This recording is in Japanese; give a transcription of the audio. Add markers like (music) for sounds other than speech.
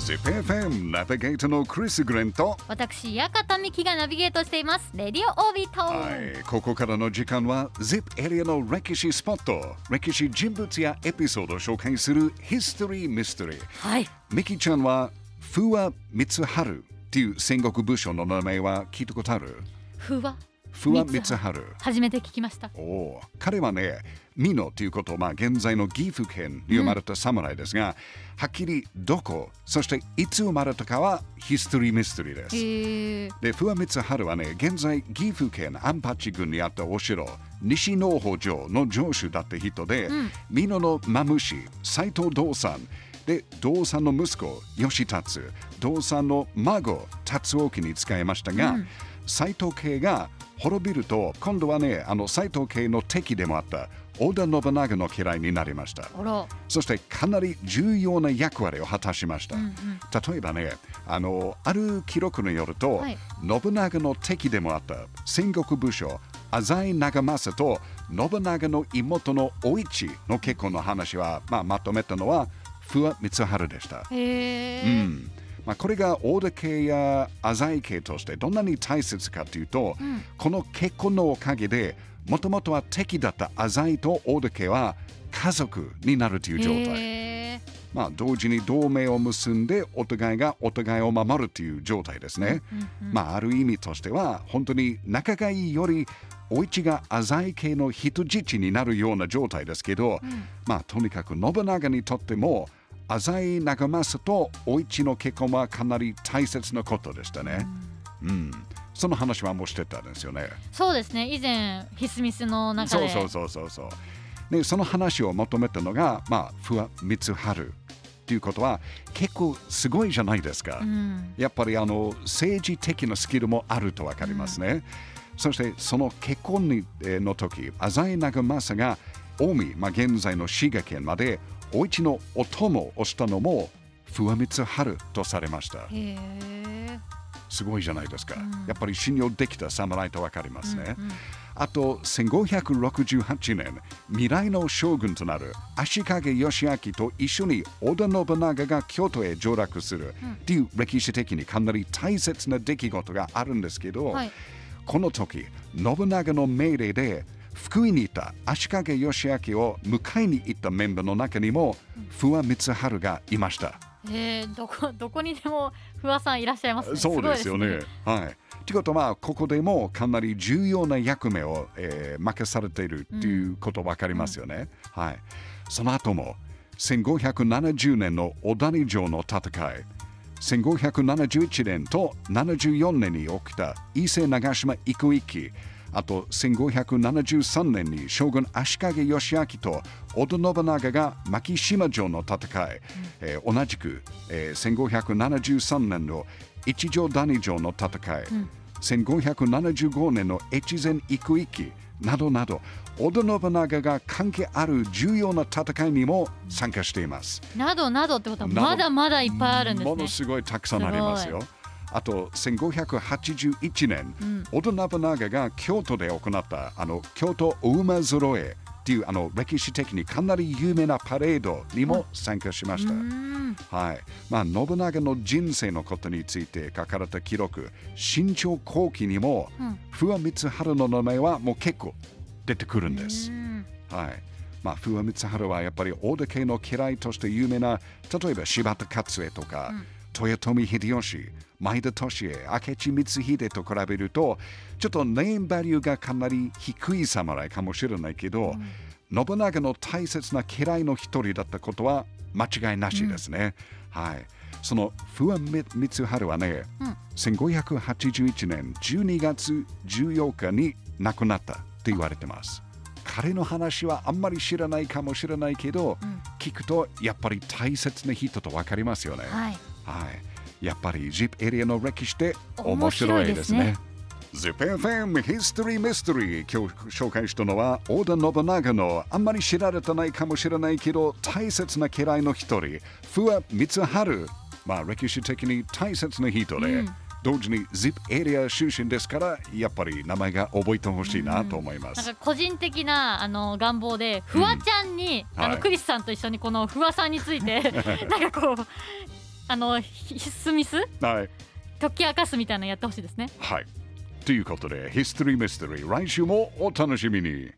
ZIPFM ナビゲーターのクリス・グレンと私屋形美希がナビゲートしています。レディオオービット、はい、ここからの時間は ZIP エリアの歴史スポット。歴史人物やエピソードを紹介するヒストリー・ミステリーはい。ミキちゃんはフワ・ミツハルっていう戦国武将の名前は聞いたことある？ふわフワ・ミツハル初めて聞きました。おお彼はね、美濃ということ、まあ、現在の岐阜県に生まれた侍ですが、はっきりどこ、そしていつ生まれたかはヒストリー・ミステリーです。へえ。で、不破光春はね、現在岐阜県安八郡にあったお城、西農法城の城主だった人で、美濃のマムシ、斎藤道さん、で、道さんの息子、義達、道さんの孫、達王家に仕えましたが、斎藤家が滅びると、今度はね、あの斎藤家の敵でもあった織田信長の嫌いになりました。そしてかなり重要な役割を果たしました。例えばねあの、ある記録によると、はい信長の敵でもあった戦国武将、浅井長政と信長の妹のお市の結婚の話は、まあ、まとめたのは不破光春でした。うんまあ、これが大田家や浅井家としてどんなに大切かというと、この結婚のおかげでもともとは敵だった浅井と大田家は家族になるという状態。まあ、同時に同盟を結んでお互いがお互いを守るという状態ですね。まあ、ある意味としては本当に仲がいいよりお市が浅井家の人質になるような状態ですけど、まあとにかく信長にとっても浅井長政とお市の結婚はかなり大切なことでしたね。うん、その話はもうしてたんですよね。そうですね以前ヒスミスの中でそうそうそうそうそう。で、その話をまとめたのが、まあ、不破光春ということは結構すごいじゃないですか。うんやっぱりあの政治的なスキルもあると分かりますね。そしてその結婚にえーの時、浅井長政が近江、まあ、現在の滋賀県までお市のお供をしたのも不破光春とされました。すごいじゃないですか。やっぱり信用できた侍と分かりますね。あと1568年、未来の将軍となる足利義明と一緒に織田信長が京都へ上洛するっていう歴史的にかなり大切な出来事があるんですけど、はいこの時、信長の命令で福井にいた足利義明を迎えに行ったメンバーの中にも不破光春がいました。へえどこどこにでも不破さんいらっしゃいますねそうですよね。はい。ということは、ここでもかなり重要な役目を、えー任されているということ分かりますよね。はい。その後も、1570年の小谷城の戦い、1571年と74年に起きた伊勢長島幾一揆、あと1573年に将軍足利義明と織田信長が牧島城の戦い、えー同じく、えー1573年の一条谷城の戦い、1575年の越前幾一揆などなど織田信長が関係ある重要な戦いにも参加しています。などなどってことはまだまだいっぱいあるんですものねすごいたくさんありますよ。あと1581年、織田信長が京都で行ったあの京都お馬揃えっていうあの歴史的にかなり有名なパレードにも参加しました。うん。はい。まあ、信長の人生のことについて書かれた記録、新朝後期にも、不破光春の名前はもう結構出てくるんです。うん。はい。まあ、不破光春はやっぱり大田家の嫌いとして有名な、例えば柴田勝家とか、豊臣秀吉、前田利家、明智光秀と比べると、ちょっとネームバリューがかなり低い侍かもしれないけど、信長の大切な嫌いの一人だったことは間違いなしですね。はい。その不破光春はね、1581年12月14日に亡くなったって言われてます。彼の話はあんまり知らないかもしれないけど、聞くとやっぱり大切な人と分かりますよね。はいはい。やっぱり ZIP エリアの歴史って面白いですね。ZIPFM History Mystery 今日紹介したのは織田信長のあんまり知られてないかもしれないけど大切な嫌いの一人不破光春まあ歴史的に大切な人で、同時に ZIP エリア出身ですからやっぱり名前が覚えてほしいなと思います、なんか個人的なあの願望でフワちゃんに、あはい。のクリスさんと一緒にこのフワさんについて (laughs) なんかこうあのひ必須ミスはい。解き明かすみたいなのやってほしいですねはい。ということで、ヒストリーミステリー、来週もお楽しみに。